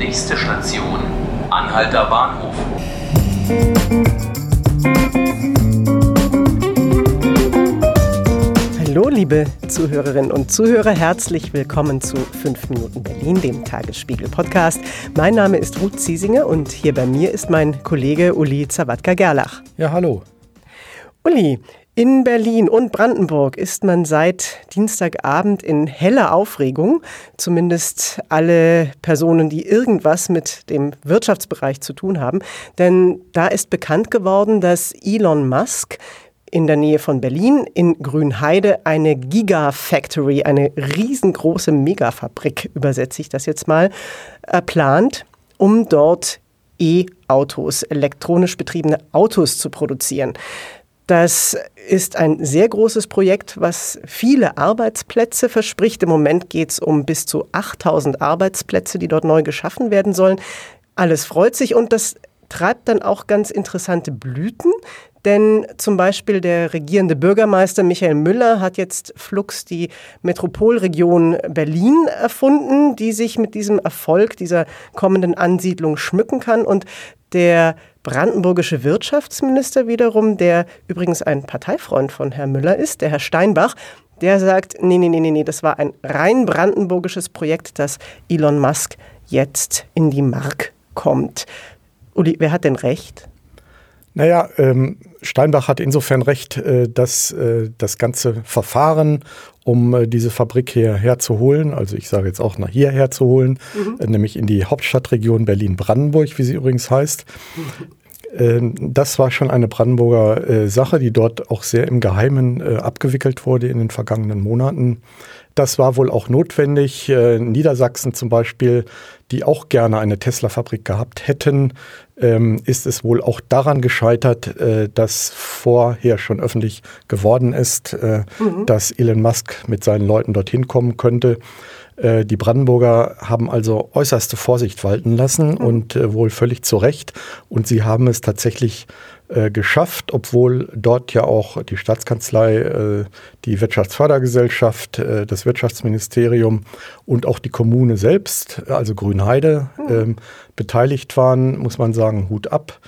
Nächste Station, Anhalter Bahnhof. Hallo, liebe Zuhörerinnen und Zuhörer, herzlich willkommen zu 5 Minuten Berlin, dem Tagesspiegel-Podcast. Mein Name ist Ruth Ziesinger und hier bei mir ist mein Kollege Uli Zawadka-Gerlach. Ja, hallo. Uli, in Berlin und Brandenburg ist man seit Dienstagabend in heller Aufregung. Zumindest alle Personen, die irgendwas mit dem Wirtschaftsbereich zu tun haben. Denn da ist bekannt geworden, dass Elon Musk in der Nähe von Berlin in Grünheide eine Gigafactory, eine riesengroße Megafabrik, übersetze ich das jetzt mal, äh, plant, um dort E-Autos, elektronisch betriebene Autos zu produzieren. Das ist ein sehr großes Projekt, was viele Arbeitsplätze verspricht. Im Moment geht es um bis zu 8000 Arbeitsplätze, die dort neu geschaffen werden sollen. Alles freut sich und das treibt dann auch ganz interessante Blüten. Denn zum Beispiel der regierende Bürgermeister Michael Müller hat jetzt Flux die Metropolregion Berlin erfunden, die sich mit diesem Erfolg dieser kommenden Ansiedlung schmücken kann. Und der brandenburgische Wirtschaftsminister wiederum, der übrigens ein Parteifreund von Herrn Müller ist, der Herr Steinbach, der sagt, nee, nee, nee, nee, das war ein rein brandenburgisches Projekt, das Elon Musk jetzt in die Mark kommt. Uli, wer hat denn recht? Naja, ähm, Steinbach hat insofern recht, äh, dass äh, das ganze Verfahren, um äh, diese Fabrik hierher zu holen, also ich sage jetzt auch nach hierher zu holen, mhm. Äh, nämlich in die Hauptstadtregion Berlin-Brandenburg, wie sie übrigens heißt, mhm. das war schon eine Brandenburger äh, Sache, die dort auch sehr im Geheimen äh, abgewickelt wurde in den vergangenen Monaten. Das war wohl auch notwendig. Niedersachsen zum Beispiel, die auch gerne eine Tesla-Fabrik gehabt hätten, ähm, ist es wohl auch daran gescheitert, äh, dass vorher schon öffentlich geworden ist, äh, mhm. dass Elon Musk mit seinen Leuten dorthin kommen könnte. Äh, die Brandenburger haben also äußerste Vorsicht walten lassen mhm. und äh, wohl völlig zu Recht. Und sie haben es tatsächlich äh, geschafft, obwohl dort ja auch die Staatskanzlei, äh, die Wirtschaftsfördergesellschaft, äh, das Wirtschaftsministerium und auch die Kommune selbst, also Grünheide, mhm. beteiligt waren, muss man sagen, Hut ab.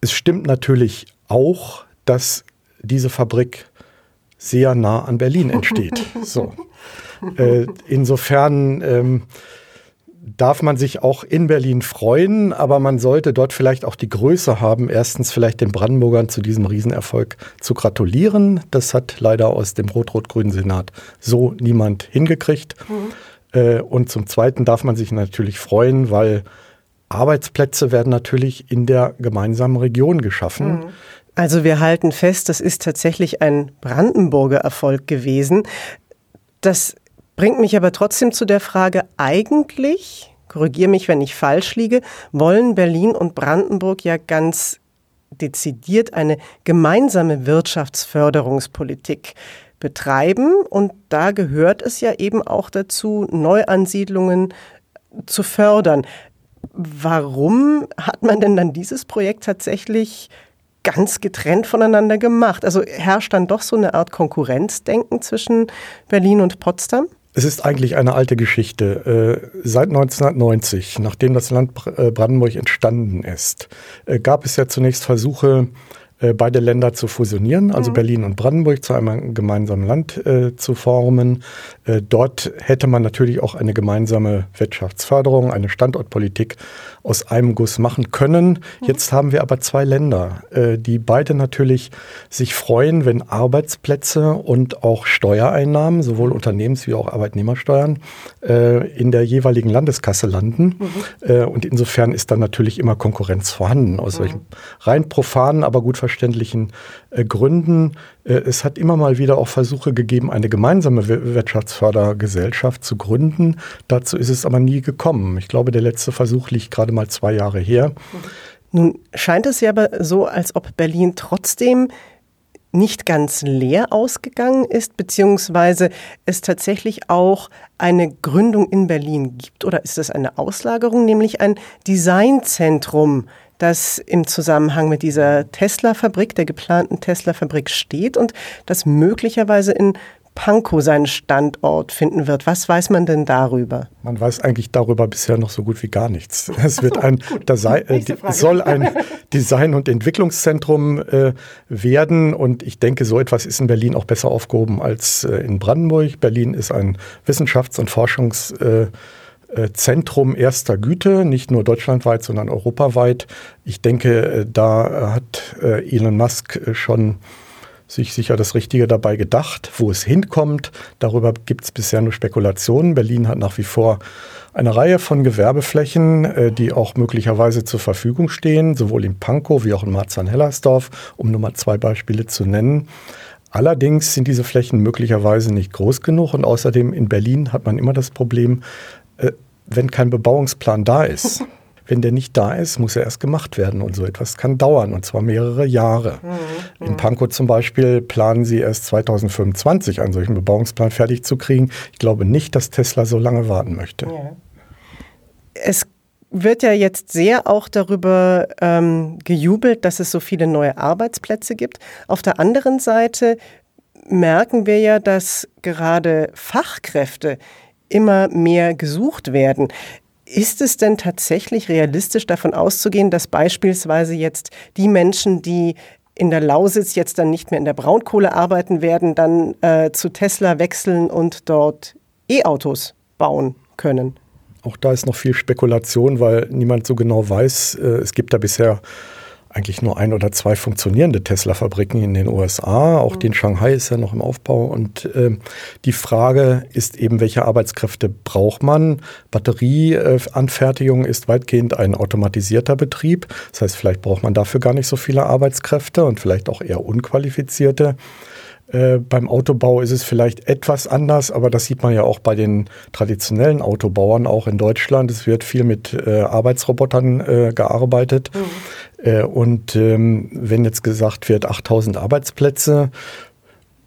Es stimmt natürlich auch, dass diese Fabrik sehr nah an Berlin entsteht. so. Äh, insofern ähm, darf man sich auch in Berlin freuen, aber man sollte dort vielleicht auch die Größe haben, erstens vielleicht den Brandenburgern zu diesem Riesenerfolg zu gratulieren. Das hat leider aus dem rot-rot-grünen Senat so niemand hingekriegt. Mhm. Äh, und zum Zweiten darf man sich natürlich freuen, weil Arbeitsplätze werden natürlich in der gemeinsamen Region geschaffen. Mhm. Also wir halten fest, das ist tatsächlich ein Brandenburger Erfolg gewesen. Das Bringt mich aber trotzdem zu der Frage, eigentlich, korrigiere mich, wenn ich falsch liege, wollen Berlin und Brandenburg ja ganz dezidiert eine gemeinsame Wirtschaftsförderungspolitik betreiben. Und da gehört es ja eben auch dazu, Neuansiedlungen zu fördern. Warum hat man denn dann dieses Projekt tatsächlich ganz getrennt voneinander gemacht? Also herrscht dann doch so eine Art Konkurrenzdenken zwischen Berlin und Potsdam? Es ist eigentlich eine alte Geschichte. Äh, seit 1990, nachdem das Land äh, Brandenburg entstanden ist, äh, gab es ja zunächst Versuche, beide Länder zu fusionieren, also mhm. Berlin und Brandenburg zu einem gemeinsamen Land äh, zu formen. Äh, dort hätte man natürlich auch eine gemeinsame Wirtschaftsförderung, eine Standortpolitik aus einem Guss machen können. Mhm. Jetzt haben wir aber zwei Länder, äh, die beide natürlich sich freuen, wenn Arbeitsplätze und auch Steuereinnahmen, sowohl Unternehmens- wie auch Arbeitnehmersteuern, äh, in der jeweiligen Landeskasse landen. Mhm. Äh, und insofern ist dann natürlich immer Konkurrenz vorhanden aus mhm. solchen rein profanen, aber gut verständlichen äh, Gründen. Äh, es hat immer mal wieder auch Versuche gegeben, eine gemeinsame Wirtschaftsfördergesellschaft zu gründen. Dazu ist es aber nie gekommen. Ich glaube, der letzte Versuch liegt gerade mal zwei Jahre her. Nun scheint es ja aber so, als ob Berlin trotzdem nicht ganz leer ausgegangen ist, beziehungsweise es tatsächlich auch eine Gründung in Berlin gibt, oder ist es eine Auslagerung, nämlich ein Designzentrum das im Zusammenhang mit dieser Tesla-Fabrik, der geplanten Tesla-Fabrik steht und das möglicherweise in Pankow seinen Standort finden wird. Was weiß man denn darüber? Man weiß eigentlich darüber bisher noch so gut wie gar nichts. Es wird ein, Desi äh, soll ein Design- und Entwicklungszentrum äh, werden und ich denke, so etwas ist in Berlin auch besser aufgehoben als äh, in Brandenburg. Berlin ist ein Wissenschafts- und Forschungszentrum äh, erster Güte, nicht nur deutschlandweit, sondern europaweit. Ich denke, äh, da hat äh, Elon Musk schon sich sicher das Richtige dabei gedacht. Wo es hinkommt, darüber gibt es bisher nur Spekulationen. Berlin hat nach wie vor eine Reihe von Gewerbeflächen, die auch möglicherweise zur Verfügung stehen, sowohl in Pankow wie auch in Marzahn-Hellersdorf, um nur mal zwei Beispiele zu nennen. Allerdings sind diese Flächen möglicherweise nicht groß genug und außerdem in Berlin hat man immer das Problem, wenn kein Bebauungsplan da ist. Wenn der nicht da ist, muss er erst gemacht werden und so etwas kann dauern und zwar mehrere Jahre. Mhm. In Pankow zum Beispiel planen sie erst 2025 einen solchen Bebauungsplan fertig zu kriegen. Ich glaube nicht, dass Tesla so lange warten möchte. Ja. Es wird ja jetzt sehr auch darüber ähm, gejubelt, dass es so viele neue Arbeitsplätze gibt. Auf der anderen Seite merken wir ja, dass gerade Fachkräfte immer mehr gesucht werden. Ist es denn tatsächlich realistisch davon auszugehen, dass beispielsweise jetzt die Menschen, die in der Lausitz jetzt dann nicht mehr in der Braunkohle arbeiten werden, dann äh, zu Tesla wechseln und dort E-Autos bauen können? Auch da ist noch viel Spekulation, weil niemand so genau weiß. Äh, es gibt da bisher eigentlich nur ein oder zwei funktionierende Tesla-Fabriken in den USA. Auch mhm. die in Shanghai ist ja noch im Aufbau. Und äh, die Frage ist eben, welche Arbeitskräfte braucht man? Batterieanfertigung ist weitgehend ein automatisierter Betrieb. Das heißt, vielleicht braucht man dafür gar nicht so viele Arbeitskräfte und vielleicht auch eher unqualifizierte. Äh, beim Autobau ist es vielleicht etwas anders, aber das sieht man ja auch bei den traditionellen Autobauern, auch in Deutschland. Es wird viel mit äh, Arbeitsrobotern äh, gearbeitet. Mhm. Äh, und ähm, wenn jetzt gesagt wird, 8000 Arbeitsplätze,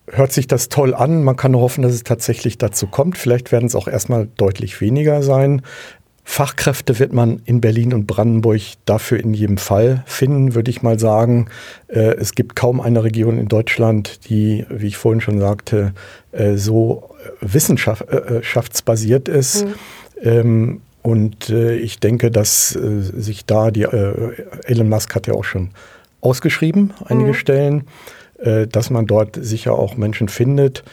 hört sich das toll an. Man kann nur hoffen, dass es tatsächlich dazu kommt. Vielleicht werden es auch erstmal deutlich weniger sein. Fachkräfte wird man in Berlin und Brandenburg dafür in jedem Fall finden, würde ich mal sagen. Äh, es gibt kaum eine Region in Deutschland, die, wie ich vorhin schon sagte, äh, so wissenschaftsbasiert ist. Mhm. Und äh, ich denke, dass sich da die Elon Musk hat ja auch schon ausgeschrieben, einige mhm. Stellen, dass man dort sicher auch Menschen findet,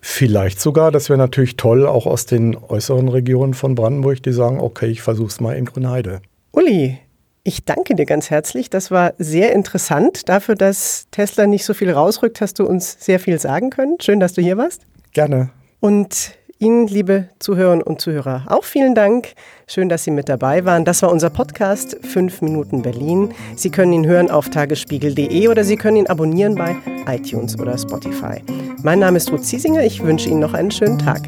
Vielleicht sogar, das wäre natürlich toll, auch aus den äußeren Regionen von Brandenburg, die sagen, okay, ich versuche es mal in Grünheide. Uli, ich danke dir ganz herzlich. Das war sehr interessant. Dafür, dass Tesla nicht so viel rausrückt, hast du uns sehr viel sagen können. Schön, dass du hier warst. Gerne. Und Ihnen, liebe Zuhörerinnen und Zuhörer, auch vielen Dank. Schön, dass Sie mit dabei waren. Das war unser Podcast 5 Minuten Berlin. Sie können ihn hören auf tagesspiegel.de oder Sie können ihn abonnieren bei iTunes oder Spotify. Mein Name ist Ruth Ziesinger. Ich wünsche Ihnen noch einen schönen Tag.